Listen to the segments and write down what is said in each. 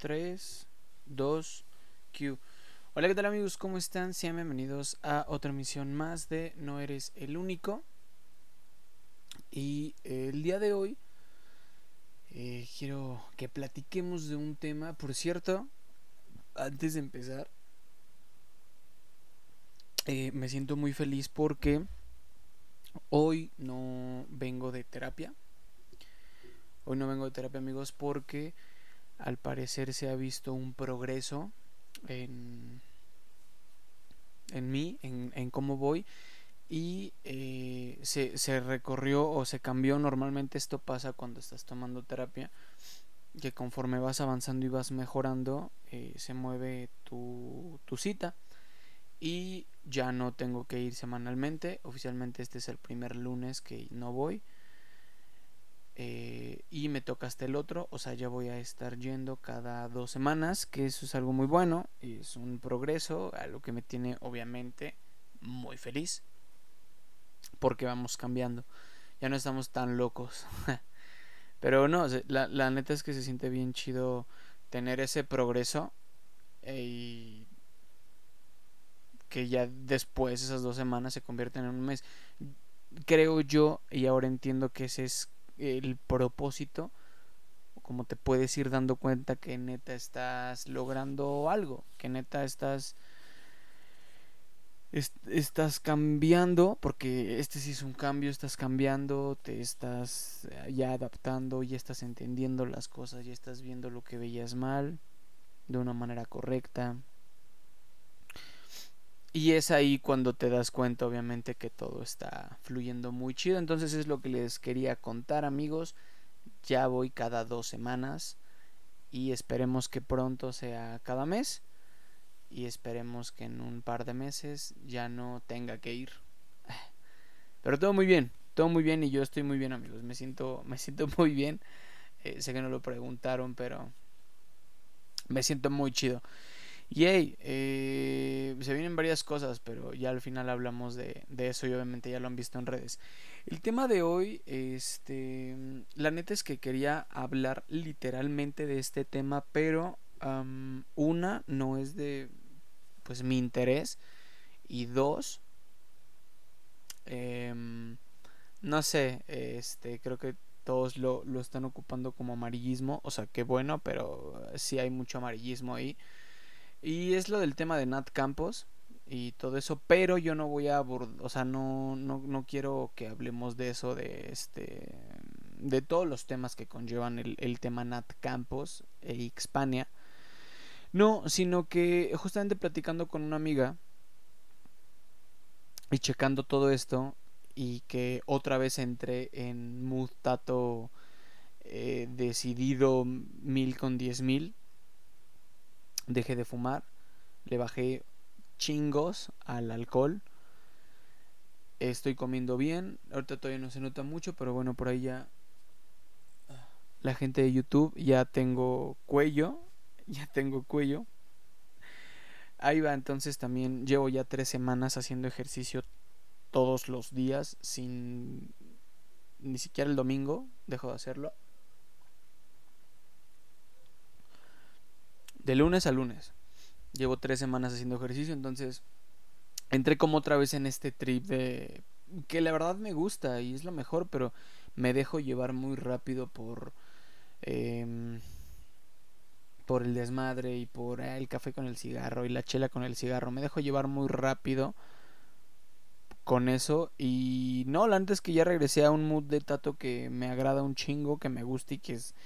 3, 2, Q. Hola, ¿qué tal amigos? ¿Cómo están? Sean bienvenidos a otra emisión más de No Eres el Único. Y el día de hoy eh, quiero que platiquemos de un tema. Por cierto, antes de empezar, eh, me siento muy feliz porque hoy no vengo de terapia. Hoy no vengo de terapia amigos porque al parecer se ha visto un progreso en, en mí, en, en cómo voy y eh, se, se, recorrió o se cambió. Normalmente esto pasa cuando estás tomando terapia, que conforme vas avanzando y vas mejorando, eh, se mueve tu, tu cita y ya no tengo que ir semanalmente. Oficialmente este es el primer lunes que no voy. Eh, y me toca hasta el otro, o sea, ya voy a estar yendo cada dos semanas, que eso es algo muy bueno, es un progreso, algo que me tiene obviamente muy feliz, porque vamos cambiando, ya no estamos tan locos, pero no, la, la, neta es que se siente bien chido tener ese progreso eh, y que ya después esas dos semanas se convierten en un mes. Creo yo, y ahora entiendo que ese es el propósito, como te puedes ir dando cuenta que neta estás logrando algo, que neta estás estás cambiando, porque este sí es un cambio, estás cambiando, te estás eh, ya adaptando, ya estás entendiendo las cosas, ya estás viendo lo que veías mal de una manera correcta. Y es ahí cuando te das cuenta, obviamente, que todo está fluyendo muy chido. Entonces es lo que les quería contar, amigos. Ya voy cada dos semanas. Y esperemos que pronto sea cada mes. Y esperemos que en un par de meses ya no tenga que ir. Pero todo muy bien, todo muy bien y yo estoy muy bien, amigos. Me siento, me siento muy bien. Eh, sé que no lo preguntaron, pero me siento muy chido. Y hey, eh, se vienen varias cosas, pero ya al final hablamos de, de, eso y obviamente ya lo han visto en redes. El tema de hoy, este, la neta es que quería hablar literalmente de este tema, pero una no es de, pues mi interés y dos, eh, no sé, este, creo que todos lo, lo están ocupando como amarillismo, o sea, qué bueno, pero sí hay mucho amarillismo ahí. Y es lo del tema de Nat Campos y todo eso, pero yo no voy a abordar, o sea, no, no, no, quiero que hablemos de eso, de este, de todos los temas que conllevan el, el tema Nat Campos e Hispania. No, sino que justamente platicando con una amiga y checando todo esto y que otra vez entré en mood tato eh, decidido mil con diez mil dejé de fumar, le bajé chingos al alcohol. Estoy comiendo bien, ahorita todavía no se nota mucho, pero bueno, por ahí ya la gente de YouTube ya tengo cuello, ya tengo cuello. Ahí va, entonces también llevo ya tres semanas haciendo ejercicio todos los días sin ni siquiera el domingo dejo de hacerlo. De lunes a lunes. Llevo tres semanas haciendo ejercicio, entonces entré como otra vez en este trip de que la verdad me gusta y es lo mejor, pero me dejo llevar muy rápido por eh, por el desmadre y por eh, el café con el cigarro y la chela con el cigarro. Me dejo llevar muy rápido con eso y no, antes que ya regresé a un mood de tato que me agrada un chingo, que me gusta y que es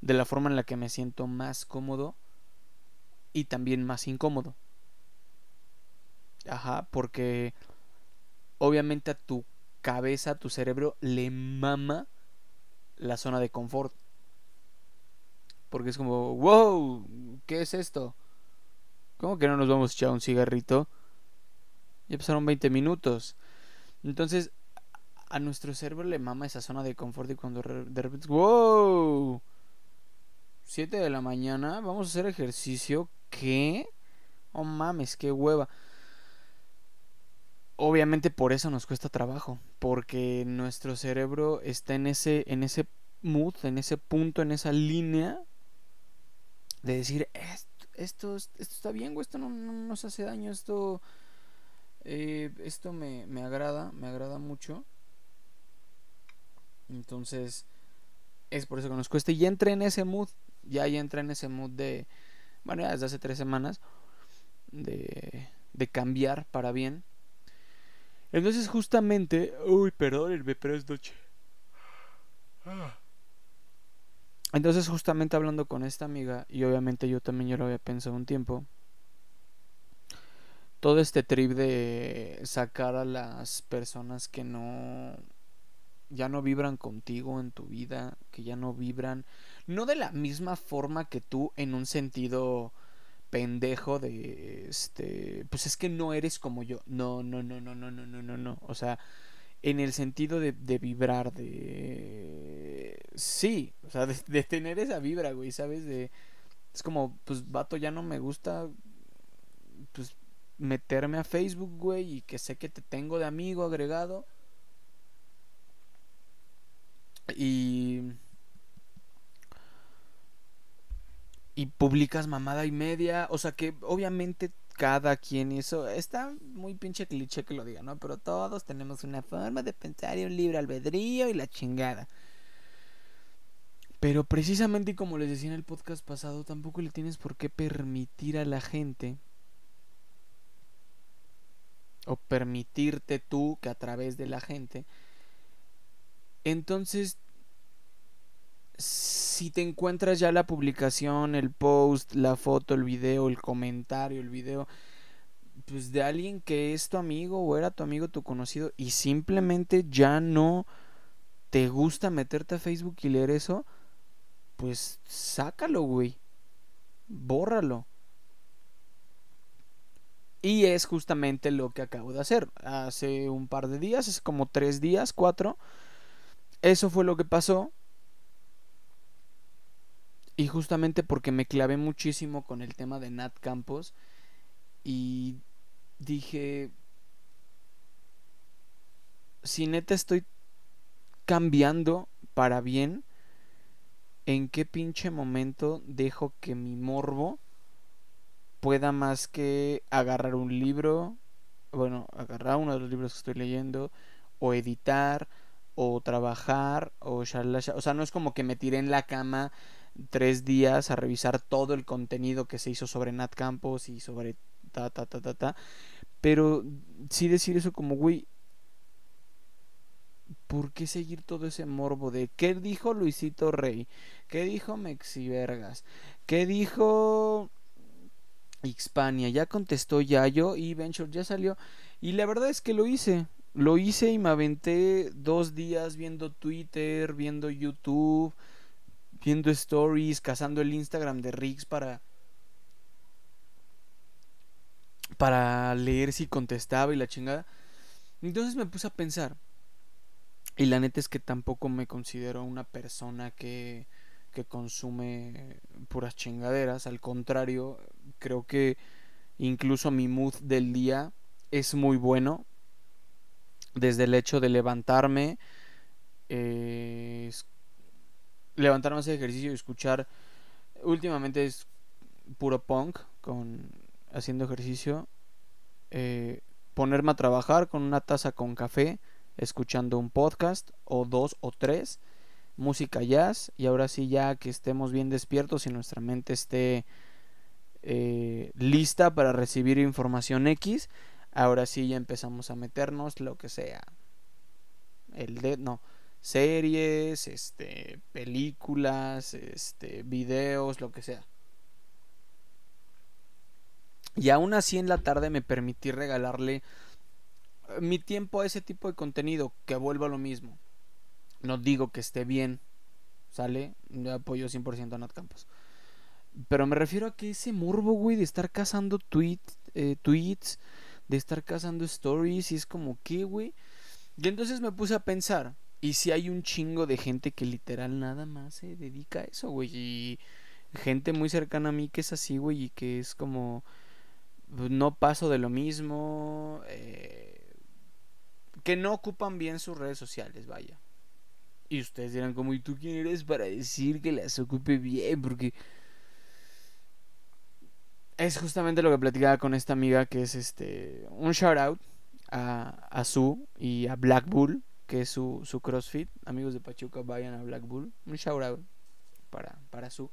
de la forma en la que me siento más cómodo y también más incómodo. Ajá, porque obviamente a tu cabeza, a tu cerebro le mama la zona de confort. Porque es como, wow, ¿qué es esto? ¿Cómo que no nos vamos a echar un cigarrito? Ya pasaron 20 minutos. Entonces, a nuestro cerebro le mama esa zona de confort y cuando de repente, wow, 7 de la mañana, vamos a hacer ejercicio. ¿Qué? Oh mames, qué hueva. Obviamente por eso nos cuesta trabajo, porque nuestro cerebro está en ese en ese mood, en ese punto, en esa línea de decir, esto, esto, está bien, güey, esto no, nos hace daño, esto, eh, esto me, me agrada, me agrada mucho. Entonces, es por eso que nos cuesta. Y ya entré en ese mood, ya, ya entré en ese mood de, bueno, ya desde hace tres semanas, de, de cambiar para bien. Entonces justamente, uy, perdónenme, pero es noche. Entonces justamente hablando con esta amiga, y obviamente yo también yo lo había pensado un tiempo, todo este trip de sacar a las personas que no ya no vibran contigo en tu vida, que ya no vibran, no de la misma forma que tú en un sentido pendejo de este, pues es que no eres como yo. No, no, no, no, no, no, no, no, no. O sea, en el sentido de, de vibrar, de... Sí, o sea, de, tener esa vibra, güey, ¿sabes? De... Es como, pues, vato, ya no me gusta, pues, meterme a Facebook, güey, y que sé que te tengo de amigo agregado. Y y publicas mamada y media. O sea que obviamente cada quien eso está muy pinche cliché que lo diga, ¿no? Pero todos tenemos una forma de pensar y un libre albedrío y la chingada. Pero precisamente como les decía en el podcast pasado, tampoco le tienes por qué permitir a la gente o permitirte tú que a través de la gente entonces si te encuentras ya la publicación, el post, la foto, el video, el comentario, el video, pues de alguien que es tu amigo o era tu amigo, tu conocido, y simplemente ya no te gusta meterte a Facebook y leer eso, pues sácalo, güey. Bórralo. Y es justamente lo que acabo de hacer. Hace un par de días, es como tres días, cuatro. Eso fue lo que pasó. Y justamente porque me clavé muchísimo con el tema de Nat Campos y dije, si neta estoy cambiando para bien, ¿en qué pinche momento dejo que mi morbo pueda más que agarrar un libro, bueno, agarrar uno de los libros que estoy leyendo, o editar, o trabajar, o o sea, no es como que me tiré en la cama tres días a revisar todo el contenido que se hizo sobre Nat Campos y sobre ta ta ta ta ta. Pero sí decir eso como, güey, ¿por qué seguir todo ese morbo de qué dijo Luisito Rey? ¿Qué dijo Mexi Vergas? ¿Qué dijo Xpania? Ya contestó Yayo y Venture ya salió. Y la verdad es que lo hice. Lo hice y me aventé dos días viendo Twitter, viendo YouTube viendo stories, cazando el Instagram de Riggs para para leer si contestaba y la chingada. Entonces me puse a pensar. Y la neta es que tampoco me considero una persona que, que consume puras chingaderas. Al contrario, creo que incluso mi mood del día es muy bueno. Desde el hecho de levantarme, eh, levantarme ese ejercicio y escuchar. Últimamente es puro punk con haciendo ejercicio. Eh, ponerme a trabajar con una taza con café, escuchando un podcast o dos o tres, música jazz y ahora sí ya que estemos bien despiertos y nuestra mente esté eh, lista para recibir información X, ahora sí ya empezamos a meternos lo que sea. El de no, series, este, películas, este, videos, lo que sea. Y aún así en la tarde me permití regalarle eh, mi tiempo a ese tipo de contenido, que vuelva a lo mismo. No digo que esté bien, ¿sale? Yo apoyo 100% a Nat Campos. Pero me refiero a que ese morbo, güey, de estar cazando tweets, eh, tweets, de estar cazando stories, y es como, ¿qué, güey? Y entonces me puse a pensar, y si hay un chingo de gente que literal nada más se dedica a eso, güey. Y gente muy cercana a mí que es así, güey, y que es como... Pues, no paso de lo mismo. Eh, que no ocupan bien sus redes sociales, vaya. Y ustedes dirán como, ¿y tú quién eres para decir que las ocupe bien? Porque... es justamente lo que platicaba con esta amiga que es este un shout out a, a Su y a Black Bull, que es su, su CrossFit. Amigos de Pachuca, vayan a Black Bull. Un shout out para, para Su.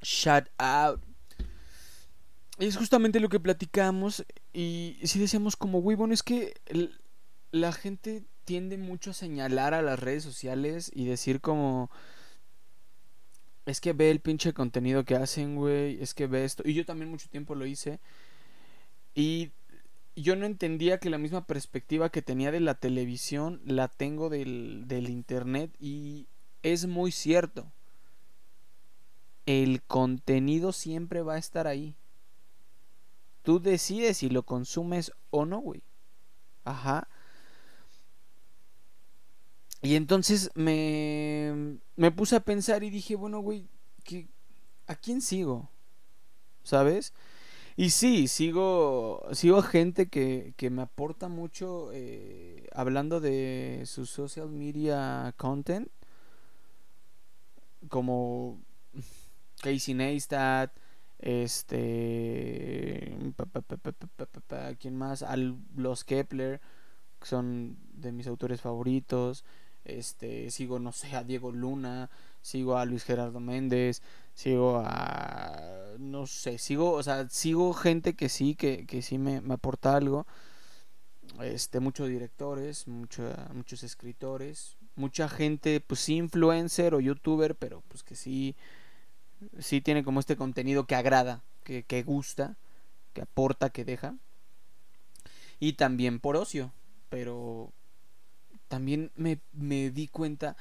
Shout out. Es justamente lo que platicamos y si decíamos como, güey, bueno, es que la gente tiende mucho a señalar a las redes sociales y decir como es que ve el pinche contenido que hacen, güey, es que ve esto. Y yo también mucho tiempo lo hice. Y yo no entendía que la misma perspectiva que tenía de la televisión la tengo del, del internet y es muy cierto. El contenido siempre va a estar ahí. Tú decides si lo consumes o no, güey. Ajá. Y entonces me, me puse a pensar y dije, bueno, güey, ¿a quién sigo? ¿Sabes? Y sí, sigo, sigo gente que, que me aporta mucho eh, hablando de su social media content. Como Casey Neistat, este... ¿Quién más? Al, los Kepler, que son de mis autores favoritos este sigo no sé a Diego Luna sigo a Luis Gerardo Méndez sigo a no sé sigo o sea sigo gente que sí que, que sí me, me, aporta algo este muchos directores muchos escritores mucha gente pues sí influencer o youtuber pero pues que sí sí tiene como este contenido que agrada que, que gusta que aporta que deja. Y también por ocio pero también me, me di cuenta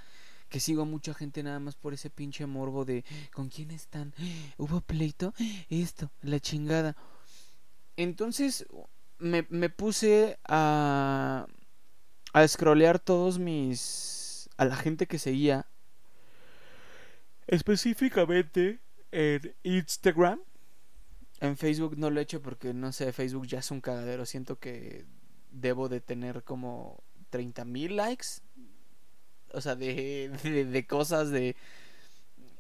que sigo a mucha gente nada más por ese pinche morbo de ¿con quién están? ¿Hubo pleito? Esto, la chingada. Entonces me, me puse a a scrollear todos mis a la gente que seguía específicamente en Instagram. En Facebook no lo he hecho porque no sé, Facebook ya es un cagadero. Siento que debo de tener como 30 mil likes. O sea, de, de, cosas de,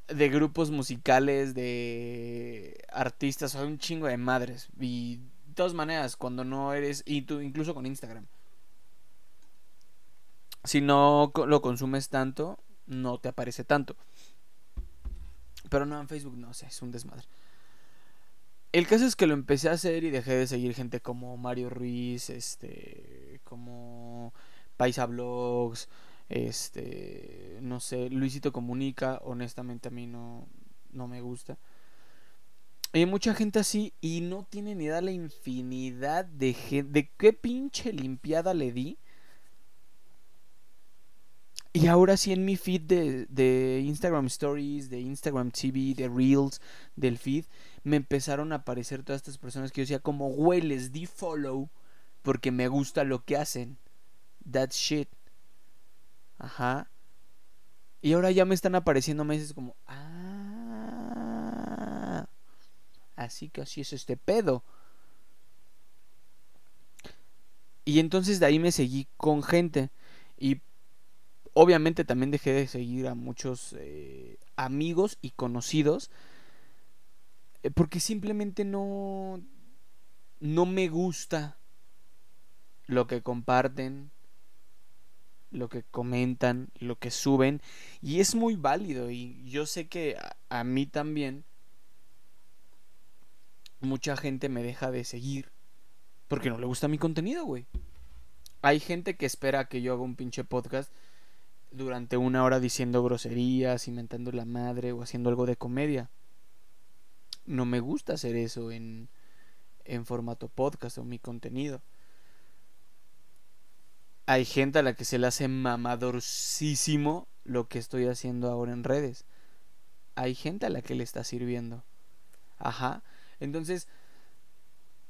de grupos musicales, de artistas, o sea, un chingo de madres. Y de todas maneras, cuando no eres, y tú, incluso con Instagram, si no lo consumes tanto, no te aparece tanto. Pero no, en Facebook no sé, es un desmadre. El caso es que lo empecé a hacer y dejé de seguir gente como Mario Ruiz, este, como Paisa Blogs, este, no sé, Luisito Comunica, honestamente a mí no, no me gusta. Hay mucha gente así y no tiene ni idea la infinidad de gente, de qué pinche limpiada le di. Y ahora sí en mi feed de, de Instagram Stories, de Instagram TV, de Reels, del feed, me empezaron a aparecer todas estas personas que yo decía como, güey, les di follow porque me gusta lo que hacen that shit. Ajá. Y ahora ya me están apareciendo meses como, ah, así que así es este pedo. Y entonces de ahí me seguí con gente. Y obviamente también dejé de seguir a muchos eh, amigos y conocidos. Eh, porque simplemente no, no me gusta lo que comparten, lo que comentan, lo que suben. Y es muy válido. Y yo sé que a, mí también mucha gente me deja de seguir porque no le gusta mi contenido, güey. Hay gente que espera que yo haga un pinche podcast durante una hora diciendo groserías, inventando la madre o haciendo algo de comedia. No me gusta hacer eso en, en formato podcast o mi contenido hay gente a la que se le hace mamadorcísimo lo que estoy haciendo ahora en redes. Hay gente a la que le está sirviendo. Ajá. Entonces,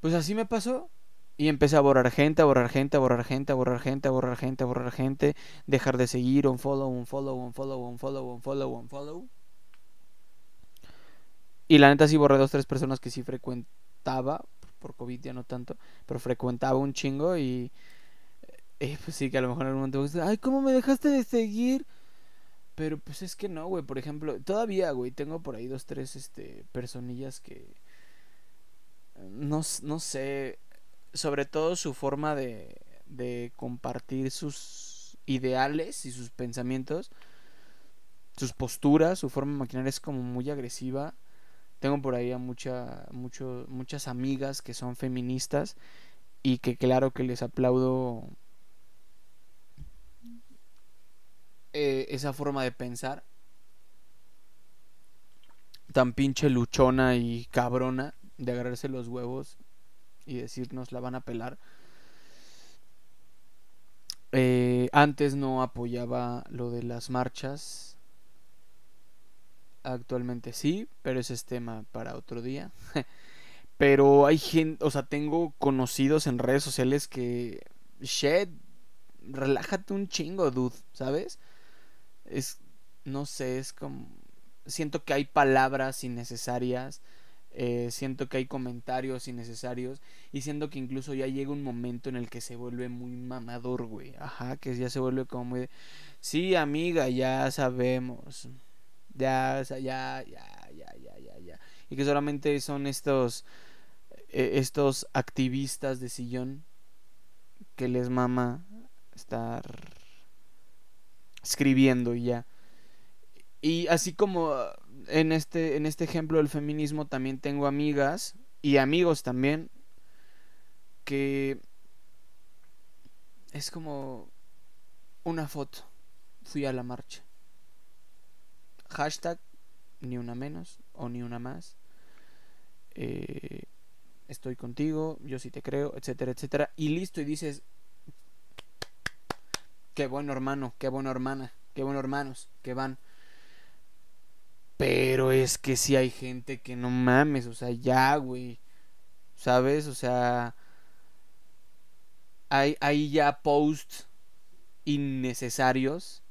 pues así me pasó. Y empecé a borrar gente, a borrar gente, a borrar gente, a borrar gente, a borrar gente, a borrar gente, dejar de seguir, un follow, un follow, un follow, un follow, un follow, un follow. Y la neta sí borré dos, tres personas que sí frecuentaba, por COVID ya no tanto, pero frecuentaba un chingo y eh, pues sí, que a lo mejor en algún momento ay, ¿cómo me dejaste de seguir? Pero pues es que no, güey. Por ejemplo, todavía, güey, tengo por ahí dos, tres, este, personillas que... No, no sé. Sobre todo su forma de, de compartir sus ideales y sus pensamientos. Sus posturas, su forma de maquinar es como muy agresiva. Tengo por ahí a mucha, mucho, muchas amigas que son feministas y que claro que les aplaudo eh, esa forma de pensar tan pinche luchona y cabrona de agarrarse los huevos y decirnos la van a pelar. Eh, antes no apoyaba lo de las marchas. Actualmente sí, pero ese es tema para otro día. pero hay gente, o sea, tengo conocidos en redes sociales que, shit, relájate un chingo, dude, ¿sabes? Es, no sé, es como, siento que hay palabras innecesarias, eh, siento que hay comentarios innecesarios y siento que incluso ya llega un momento en el que se vuelve muy mamador, güey, ajá, que ya se vuelve como muy, sí, amiga, ya sabemos, ya, ya, ya, ya, ya, ya, ya, y que solamente son estos, eh, estos activistas de sillón que les mama estar escribiendo y ya. Y así como en este, en este ejemplo del feminismo también tengo amigas y amigos también que es como una foto. Fui a la marcha. Hashtag ni una menos o ni una más. Eh, estoy contigo, yo sí te creo, etcétera, etcétera. Y listo, y dices, Qué bueno hermano, qué bueno hermana, qué bueno hermanos que van. Pero es que si hay gente que no mames, o sea, ya, güey. ¿Sabes? O sea, hay, hay ya posts innecesarios.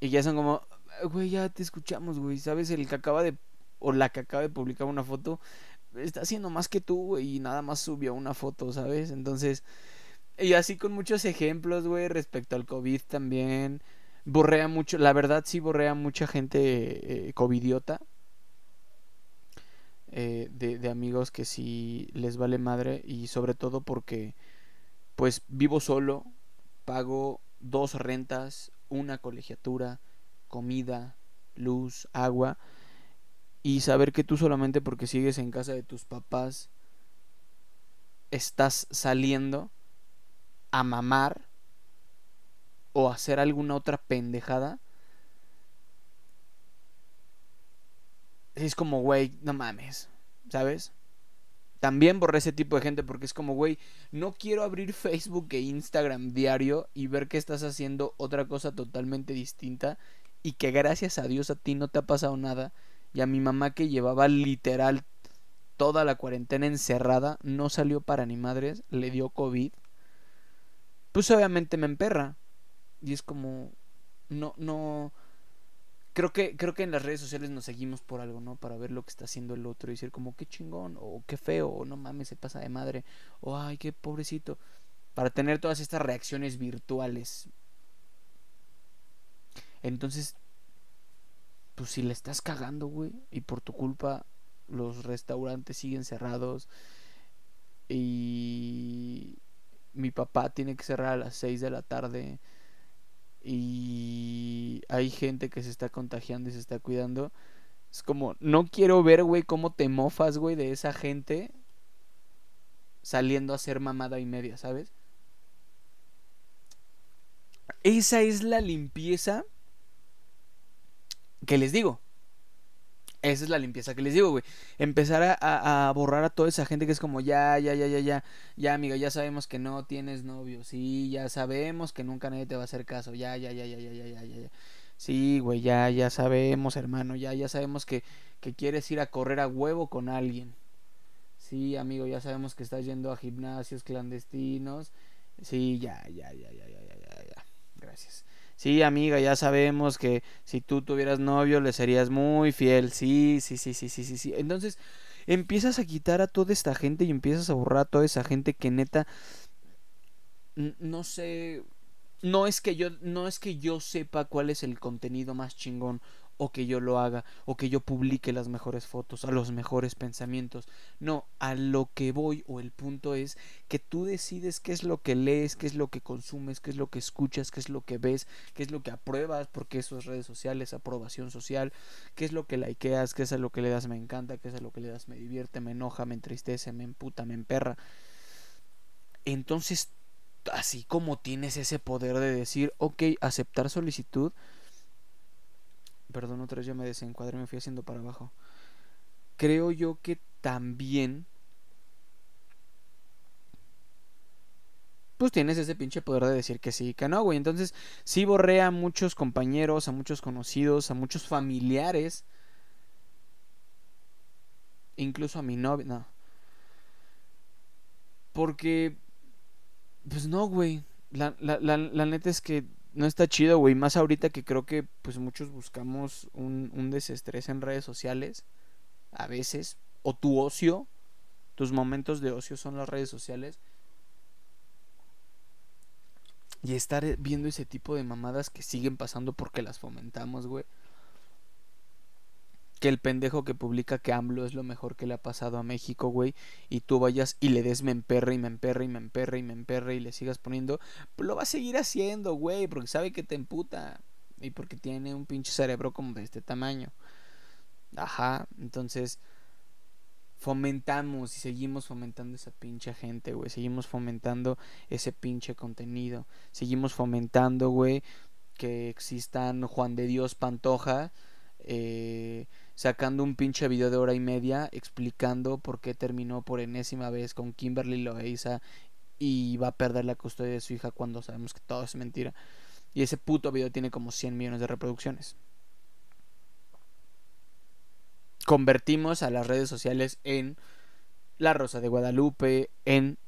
Y ya son como, güey, ya te escuchamos, güey. ¿Sabes? El que acaba de, o la que acaba de publicar una foto, está haciendo más que tú, güey. Y nada más subió una foto, ¿sabes? Entonces, y así con muchos ejemplos, güey, respecto al COVID también. Borrea mucho, la verdad sí borrea mucha gente eh, covidiota. Eh, de, de amigos que sí les vale madre y sobre todo porque pues vivo solo, pago dos rentas, una colegiatura, comida, luz, agua y saber que tú solamente porque sigues en casa de tus papás estás saliendo a mamar o hacer alguna otra pendejada, es como, güey, no mames, ¿sabes? También borré ese tipo de gente porque es como, güey, no quiero abrir Facebook e Instagram diario y ver que estás haciendo otra cosa totalmente distinta y que gracias a Dios a ti no te ha pasado nada y a mi mamá que llevaba literal toda la cuarentena encerrada, no salió para ni madres, le dio COVID pues obviamente me emperra. Y es como, no, no, creo que, creo que en las redes sociales nos seguimos por algo, ¿no? Para ver lo que está haciendo el otro y decir como, qué chingón, o qué feo, o no mames, se pasa de madre, o ay, qué pobrecito. Para tener todas estas reacciones virtuales. Entonces, pues si le estás cagando, güey, y por tu culpa los restaurantes siguen cerrados y mi papá tiene que cerrar a las 6 de la tarde y hay gente que se está contagiando y se está cuidando. Es como, no quiero ver, güey, cómo te mofas, güey, de esa gente saliendo a hacer mamada y media, ¿sabes? Esa es la limpieza que les digo. Esa es la limpieza que les digo, güey. Empezar a, borrar a toda esa gente que es como, ya, ya, ya, ya, ya, ya, amiga, ya sabemos que no tienes novio. Sí, ya sabemos que nunca nadie te va a hacer caso. Ya, ya, ya, ya, ya, ya, ya, ya. Sí, güey, ya, ya sabemos, hermano. Ya, ya sabemos que, que quieres ir a correr a huevo con alguien. Sí, amigo, ya sabemos que estás yendo a gimnasios clandestinos. Sí, ya, ya, ya, ya, ya, ya, ya, ya. Gracias. Sí, amiga, ya sabemos que si tú tuvieras novio le serías muy fiel. Sí, sí, sí, sí, sí, sí, sí. Entonces empiezas a quitar a toda esta gente y empiezas a borrar a toda esa gente que neta, no sé, no es que yo no es que yo sepa cuál es el contenido más chingón o que yo lo haga o que yo publique las mejores fotos, a los mejores pensamientos. No, a lo que voy o el punto es que tú decides qué es lo que lees, qué es lo que consumes, qué es lo que escuchas, qué es lo que ves, qué es lo que apruebas, porque eso es redes sociales, aprobación social, qué es lo que likeas, qué es a lo que le das me encanta, qué es a lo que le das me divierte, me enoja, me entristece, me emputa, me emperra. Entonces así como tienes ese poder de decir, ok, aceptar solicitud. Perdón, otra vez ya me desencuadré, me fui haciendo para abajo. Creo yo que también. Pues tienes ese pinche poder de decir que sí, que no, güey. Entonces, sí borré a muchos compañeros, a muchos conocidos, a muchos familiares. Incluso a mi novia, no. Porque pues no, güey. La, la, la, la neta es que no está chido, güey. Más ahorita que creo que pues muchos buscamos un, un desestrés en redes sociales. A veces. O tu ocio. Tus momentos de ocio son las redes sociales. Y estar viendo ese tipo de mamadas que siguen pasando porque las fomentamos, güey que el pendejo que publica que AMLO es lo mejor que le ha pasado a México, güey, y tú vayas y le des me emperra y me emperra y me emperra y me emperra y le sigas poniendo, pues lo va a seguir haciendo, güey, porque sabe que te emputa y porque tiene un pinche cerebro como de este tamaño. Ajá, entonces fomentamos y seguimos fomentando esa pinche gente, güey, seguimos fomentando ese pinche contenido, seguimos fomentando, güey, que existan Juan de Dios Pantoja, eh, sacando un pinche video de hora y media explicando por qué terminó por enésima vez con Kimberly Loaiza y va a perder la custodia de su hija cuando sabemos que todo es mentira. Y ese puto video tiene como 100 millones de reproducciones. Convertimos a las redes sociales en La Rosa de Guadalupe, en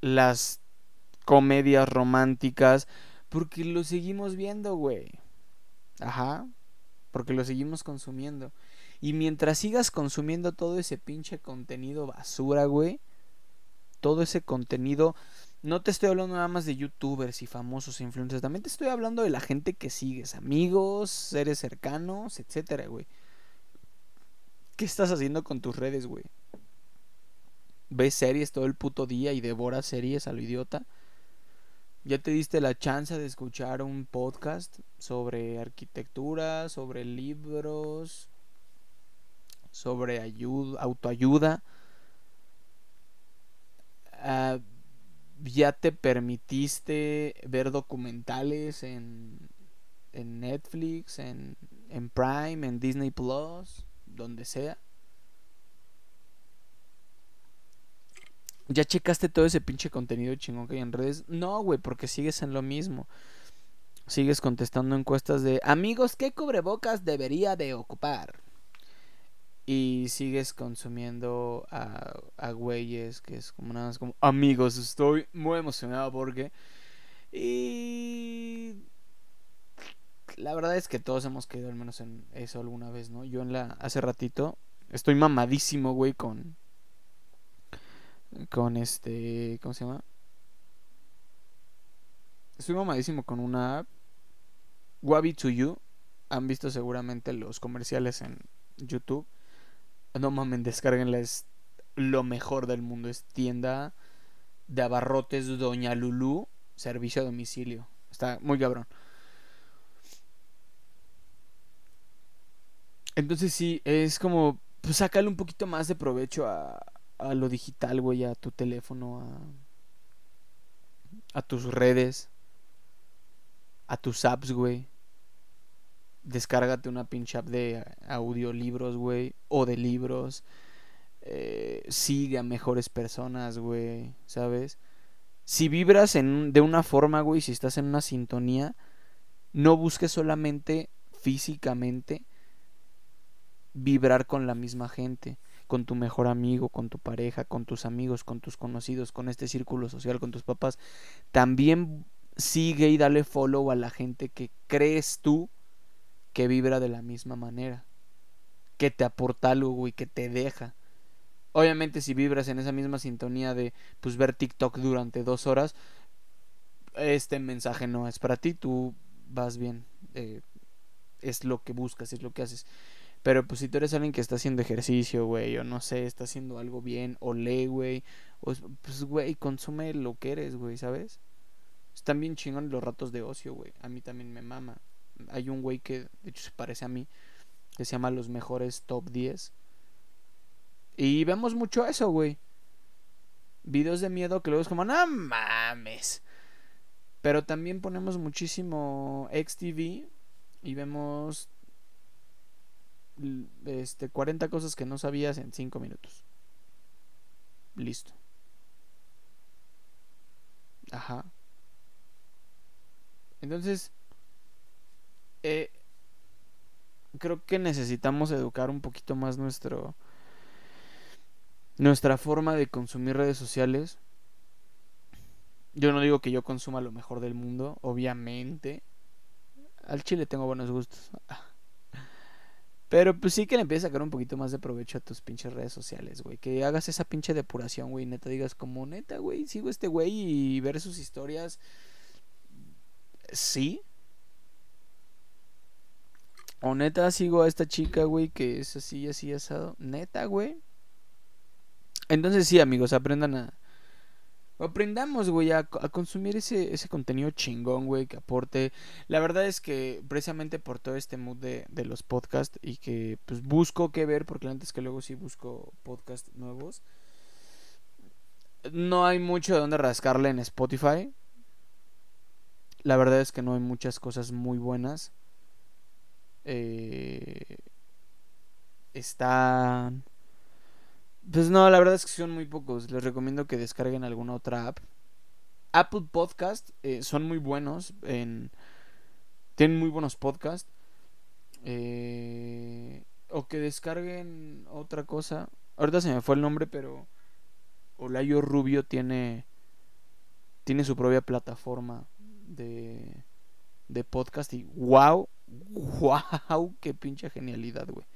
las comedias románticas, porque lo seguimos viendo, güey. Ajá porque lo seguimos consumiendo. Y mientras sigas consumiendo todo ese pinche contenido basura, güey, todo ese contenido, no te estoy hablando nada más de youtubers y famosos e influencers, también te estoy hablando de la gente que sigues, amigos, seres cercanos, etcétera, güey. ¿Qué estás haciendo con tus redes, güey? ¿Ves series todo el puto día y devoras series a lo idiota? ¿Ya te diste la chance de escuchar un podcast sobre arquitectura, sobre libros, sobre autoayuda? Ah, ¿Ya te permitiste ver documentales en, en Netflix, en, en Prime, en Disney Plus, donde sea? ¿Ya checaste todo ese pinche contenido chingón que hay en redes? No, güey, porque sigues en lo mismo. Sigues contestando encuestas de amigos, ¿qué cubrebocas debería de ocupar? Y sigues consumiendo a, a güeyes que es como nada más como amigos, estoy muy emocionado porque... Y... La verdad es que todos hemos caído al menos en eso alguna vez, ¿no? Yo en la... Hace ratito estoy mamadísimo, güey, con con este, ¿cómo se llama? Estoy mamadísimo con una app, Wabi to You. Han visto seguramente los comerciales en YouTube. No mamen, descarguenla, es lo mejor del mundo. Es tienda de abarrotes Doña Lulú, servicio a domicilio. Está muy cabrón. Entonces sí, es como, pues sacarle un poquito más de provecho a, a lo digital, güey, a tu teléfono, a, a tus redes, a tus apps, güey. Descárgate una pinche app de audiolibros, güey, o de libros. Eh, sigue a mejores personas, güey, ¿sabes? Si vibras en, de una forma, güey, si estás en una sintonía, no busques solamente físicamente vibrar con la misma gente con tu mejor amigo, con tu pareja, con tus amigos, con tus conocidos, con este círculo social, con tus papás, también sigue y dale follow a la gente que crees tú que vibra de la misma manera, que te aporta algo y que te deja. Obviamente si vibras en esa misma sintonía de pues ver TikTok durante dos horas, este mensaje no es para ti, tú vas bien, eh, es lo que buscas, es lo que haces. Pero pues si tú eres alguien que está haciendo ejercicio, güey, o no sé, está haciendo algo bien, o lee, güey, o pues, güey, consume lo que eres, güey, ¿sabes? Están bien chingón los ratos de ocio, güey. A mí también me mama. Hay un güey que, de hecho, se parece a mí, que se llama Los Mejores Top 10. Y vemos mucho eso, güey. Videos de miedo que luego es como, no mames. Pero también ponemos muchísimo XTV y vemos este 40 cosas que no sabías en 5 minutos. Listo. Ajá. Entonces, eh, creo que necesitamos educar un poquito más nuestro nuestra forma de consumir redes sociales. Yo no digo que yo consuma lo mejor del mundo, obviamente. Al chile tengo buenos gustos. Pero pues sí que le empieces a sacar un poquito más de provecho a tus pinches redes sociales, güey. Que hagas esa pinche depuración, güey. Neta, digas como, neta, güey, sigo este güey y ver sus historias. Sí. O neta, sigo a esta chica, güey, que es así, así, asado. Neta, güey. Entonces sí, amigos, aprendan a... Aprendamos, güey, a, consumir ese, ese contenido chingón, güey, que aporte. La verdad es que precisamente por todo este mood de, de los podcasts y que pues busco qué ver, porque antes que luego sí busco podcasts nuevos. No hay mucho de donde rascarle en Spotify. La verdad es que no hay muchas cosas muy buenas. Eh, están pues no, la verdad es que son muy pocos. Les recomiendo que descarguen alguna otra app. Apple Podcast eh, son muy buenos. En... Tienen muy buenos podcasts. Eh, o que descarguen otra cosa. Ahorita se me fue el nombre, pero Olayo Rubio tiene tiene su propia plataforma de de podcast y wow, wow, qué pinche genialidad, güey.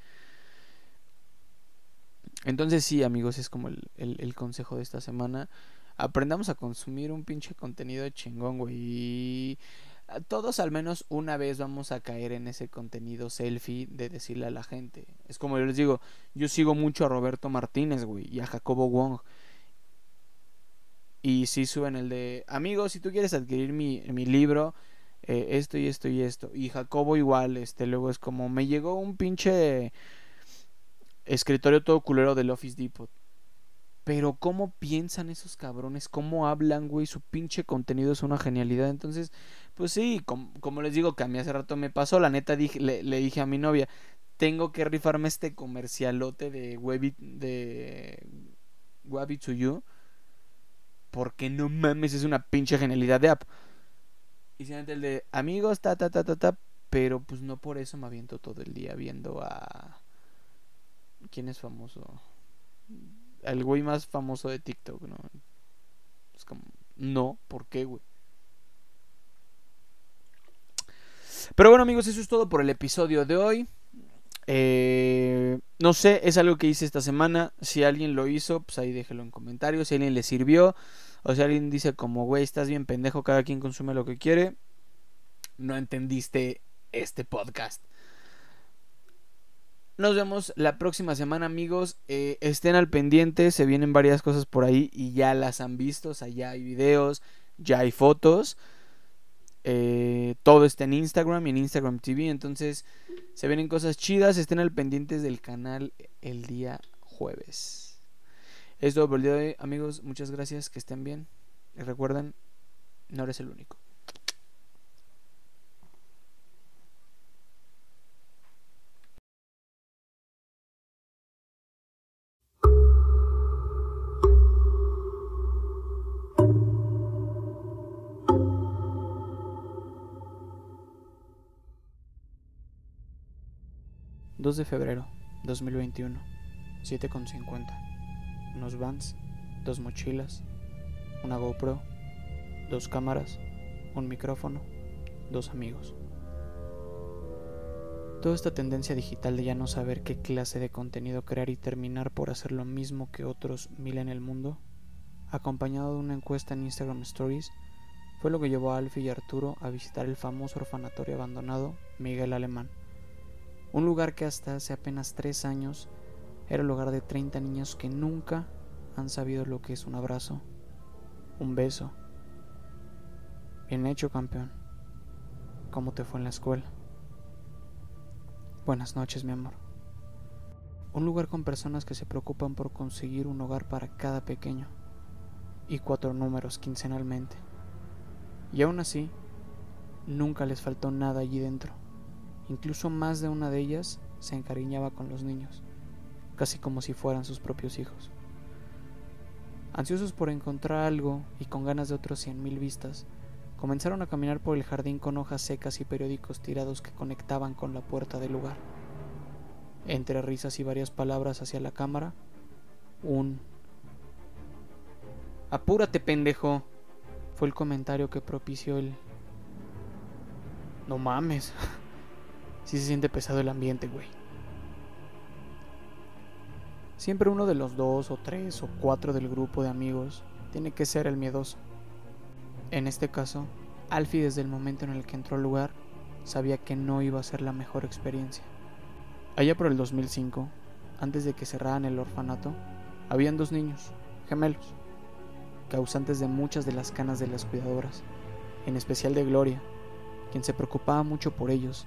Entonces sí, amigos, es como el, consejo de esta semana. Aprendamos a consumir un pinche contenido chingón, güey. Y todos al menos una vez vamos a caer en ese contenido selfie de decirle a la gente. Es como yo les digo, yo sigo mucho a Roberto Martínez, güey, y a Jacobo Wong. Y sí suben el de, amigos, si tú quieres adquirir mi, mi libro, eh, esto y esto y esto. Y Jacobo igual, este, luego es como, me llegó un pinche escritorio todo culero del Office Depot. Pero cómo piensan esos cabrones, cómo hablan, güey, su pinche contenido es una genialidad. Entonces, pues sí, como, les digo que a mí hace rato me pasó, la neta dije, le, dije a mi novia, tengo que rifarme este comercialote de Webit, de Webit to You, porque no mames, es una pinche genialidad de app. Y siente el de amigos, ta, ta, ta, ta, ta, pero pues no por eso me aviento todo el día viendo a ¿Quién es famoso? El güey más famoso de TikTok, ¿no? Es como, no, ¿por qué, güey? Pero bueno, amigos, eso es todo por el episodio de hoy. Eh, no sé, es algo que hice esta semana. Si alguien lo hizo, pues ahí déjelo en comentarios. Si alguien le sirvió, o si alguien dice como, güey, estás bien pendejo, cada quien consume lo que quiere, no entendiste este podcast. Nos vemos la próxima semana, amigos. Eh, estén al pendiente, se vienen varias cosas por ahí y ya las han visto. O sea, ya hay videos, ya hay fotos. Eh, todo está en Instagram y en Instagram TV. Entonces, se vienen cosas chidas. Estén al pendiente del canal el día jueves. Es todo por el día de hoy, amigos. Muchas gracias, que estén bien. Y recuerden, no eres el único. 2 de febrero 2021, 7.50. Unos vans, dos mochilas, una GoPro, dos cámaras, un micrófono, dos amigos. Toda esta tendencia digital de ya no saber qué clase de contenido crear y terminar por hacer lo mismo que otros mil en el mundo, acompañado de una encuesta en Instagram Stories, fue lo que llevó a Alfie y Arturo a visitar el famoso orfanatorio abandonado Miguel Alemán, un lugar que hasta hace apenas tres años era el hogar de 30 niños que nunca han sabido lo que es un abrazo, un beso. Bien hecho, campeón. ¿Cómo te fue en la escuela? Buenas noches, mi amor. Un lugar con personas que se preocupan por conseguir un hogar para cada pequeño y cuatro números quincenalmente. Y aún así, nunca les faltó nada allí dentro. Incluso más de una de ellas se encariñaba con los niños, casi como si fueran sus propios hijos. Ansiosos por encontrar algo y con ganas de otros cien mil vistas, comenzaron a caminar por el jardín con hojas secas y periódicos tirados que conectaban con la puerta del lugar. Entre risas y varias palabras hacia la cámara, un Apúrate, pendejo, fue el comentario que propició el... No mames. Si se siente pesado el ambiente, güey. Siempre uno de los dos o tres o cuatro del grupo de amigos tiene que ser el miedoso. En este caso, Alfie desde el momento en el que entró al lugar sabía que no iba a ser la mejor experiencia. Allá por el 2005, antes de que cerraran el orfanato, habían dos niños, gemelos, causantes de muchas de las canas de las cuidadoras, en especial de Gloria, quien se preocupaba mucho por ellos,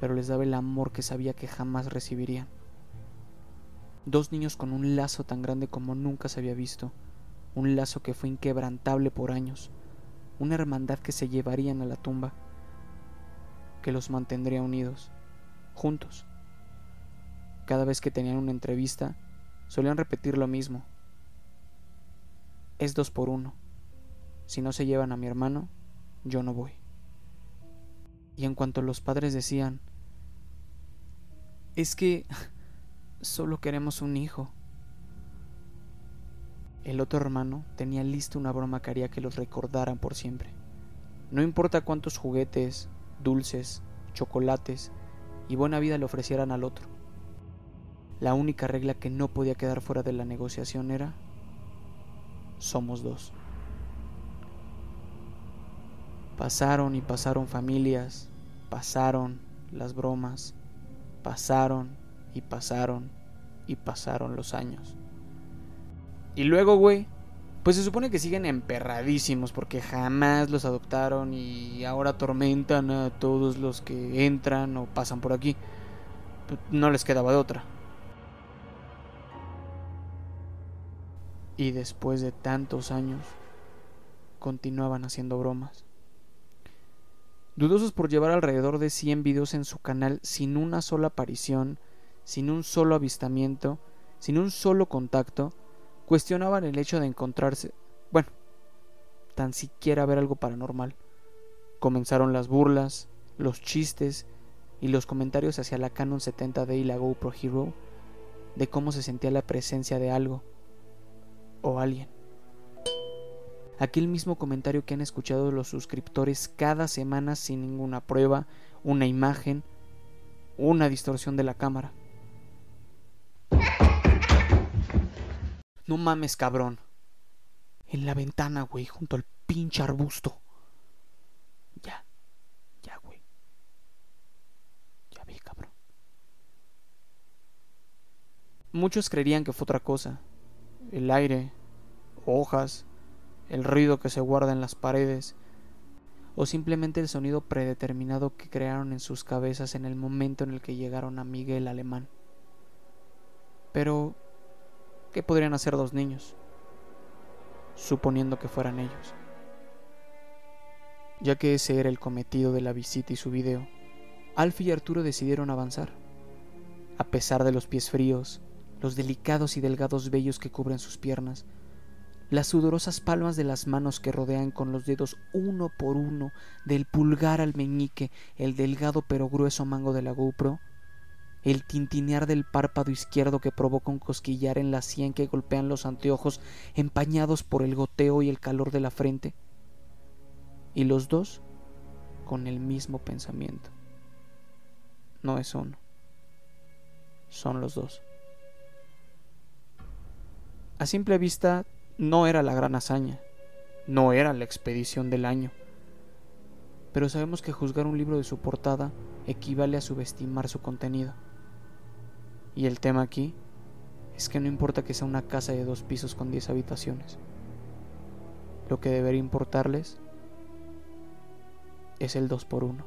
pero les daba el amor que sabía que jamás recibirían. Dos niños con un lazo tan grande como nunca se había visto, un lazo que fue inquebrantable por años, una hermandad que se llevarían a la tumba, que los mantendría unidos, juntos. Cada vez que tenían una entrevista, solían repetir lo mismo, es dos por uno. Si no se llevan a mi hermano, yo no voy. Y en cuanto los padres decían, es que solo queremos un hijo. El otro hermano tenía lista una broma que haría que los recordaran por siempre. No importa cuántos juguetes, dulces, chocolates y buena vida le ofrecieran al otro. La única regla que no podía quedar fuera de la negociación era somos dos. Pasaron y pasaron familias, pasaron las bromas, pasaron y pasaron y pasaron los años. Y luego, güey, pues se supone que siguen emperradísimos porque jamás los adoptaron y ahora atormentan a todos los que entran o pasan por aquí. No les quedaba de otra. Y después de tantos años, continuaban haciendo bromas. Dudosos por llevar alrededor de 100 videos en su canal sin una sola aparición, sin un solo avistamiento, sin un solo contacto, cuestionaban el hecho de encontrarse, bueno, tan siquiera ver algo paranormal. Comenzaron las burlas, los chistes y los comentarios hacia la Canon 70D y la GoPro Hero de cómo se sentía la presencia de algo o alguien. Aquel mismo comentario que han escuchado los suscriptores cada semana sin ninguna prueba, una imagen, una distorsión de la cámara. No mames, cabrón. En la ventana, güey, junto al pinche arbusto. Ya, ya, güey. Ya vi, cabrón. Muchos creerían que fue otra cosa, el aire, hojas, el ruido que se guarda en las paredes, o simplemente el sonido predeterminado que crearon en sus cabezas en el momento en el que llegaron a Miguel Alemán. Pero, ¿qué podrían hacer dos niños? Suponiendo que fueran ellos. Ya que ese era el cometido de la visita y su video, Alfie y Arturo decidieron avanzar. A pesar de los pies fríos, los delicados y delgados vellos que cubren sus piernas, las sudorosas palmas de las manos que rodean con los dedos uno por uno, del pulgar al meñique, el delgado pero grueso mango de la GoPro, el tintinear del párpado izquierdo que provoca un cosquillar en la sien que golpean los anteojos empañados por el goteo y el calor de la frente, y los dos con el mismo pensamiento. No es uno, son los dos. A simple vista no era la gran hazaña, No era la expedición del año. Pero sabemos que juzgar un libro de su portada equivale a subestimar su contenido. Y el tema aquí es que no importa que sea una casa de dos pisos con diez habitaciones. Lo que debería importarles es el 2 por 1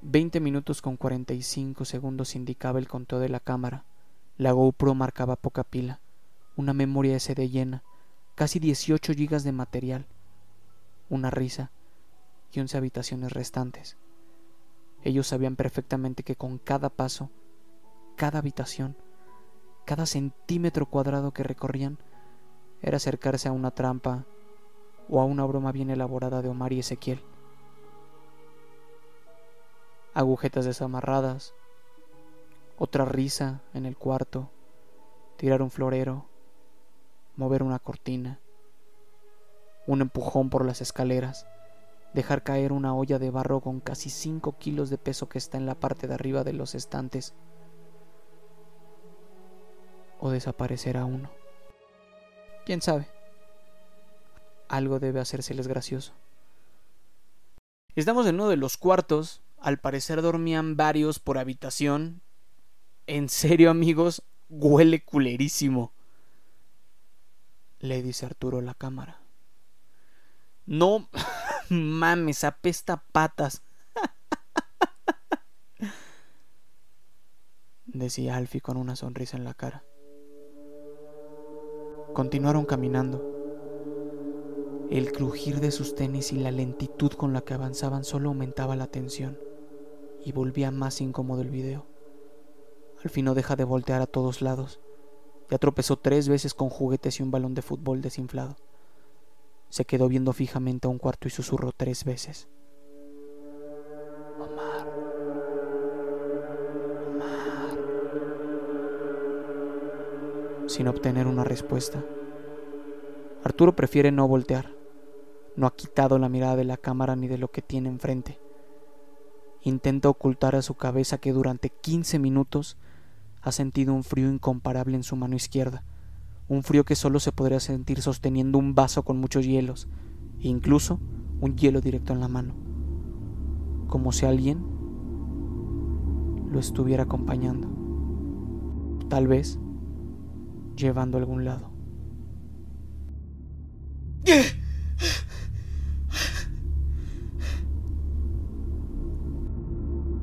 20 minutos con 45 segundos indicaba el conteo de la cámara. La GoPro marcaba poca pila, una memoria SD llena, casi 18 gigas de material, una risa y 11 habitaciones restantes. Ellos sabían perfectamente que con cada paso, cada habitación, cada centímetro cuadrado que recorrían, era acercarse a una trampa o a una broma bien elaborada de Omar y Ezequiel agujetas desamarradas, otra risa en el cuarto, tirar un florero, mover una cortina, un empujón por las escaleras, dejar caer una olla de barro con casi 5 kilos de peso que está en la parte de arriba de los estantes, o desaparecer a uno. ¿Quién sabe? Algo debe hacérseles gracioso. Estamos en uno de los cuartos al parecer dormían varios por habitación. En serio, amigos, huele culerísimo. Le dice Arturo la cámara. No mames, apesta patas. Decía Alfie con una sonrisa en la cara. Continuaron caminando. El crujir de sus tenis y la lentitud con la que avanzaban solo aumentaba la tensión y volvía más incómodo el video. Al fin no deja de voltear a todos lados. Ya tropezó tres veces con juguetes y un balón de fútbol desinflado. Se quedó viendo fijamente a un cuarto y susurró tres veces. Omar. Omar. Sin obtener una respuesta. Arturo prefiere no voltear. No ha quitado la mirada de la cámara ni de lo que tiene enfrente intenta ocultar a su cabeza que durante 15 minutos ha sentido un frío incomparable en su mano izquierda, un frío que solo se podría sentir sosteniendo un vaso con muchos hielos, e incluso un hielo directo en la mano, como si alguien lo estuviera acompañando, tal vez llevando a algún lado.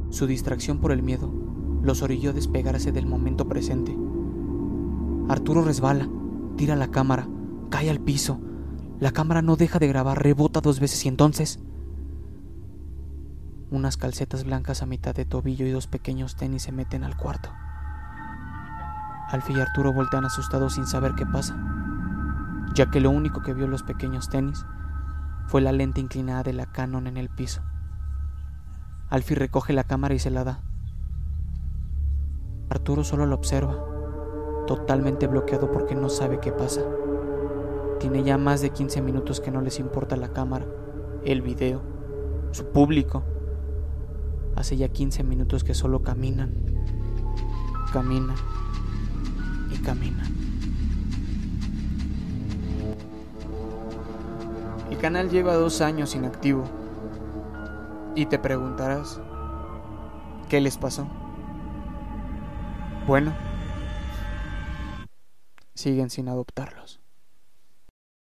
Su distracción por el miedo los orilló a despegarse del momento presente. Arturo resbala, tira la cámara, cae al piso. La cámara no deja de grabar, rebota dos veces y entonces... Unas calcetas blancas a mitad de tobillo y dos pequeños tenis se meten al cuarto. Alfie y Arturo voltean asustados sin saber qué pasa, ya que lo único que vio los pequeños tenis fue la lente inclinada de la Canon en el piso. Alfie recoge la cámara y se la da. Arturo solo lo observa, totalmente bloqueado porque no sabe qué pasa. Tiene ya más de 15 minutos que no les importa la cámara, el video, su público. Hace ya 15 minutos que solo caminan, caminan y caminan. El canal lleva dos años inactivo y te preguntarás, ¿qué les pasó? Bueno, siguen sin adoptarlos.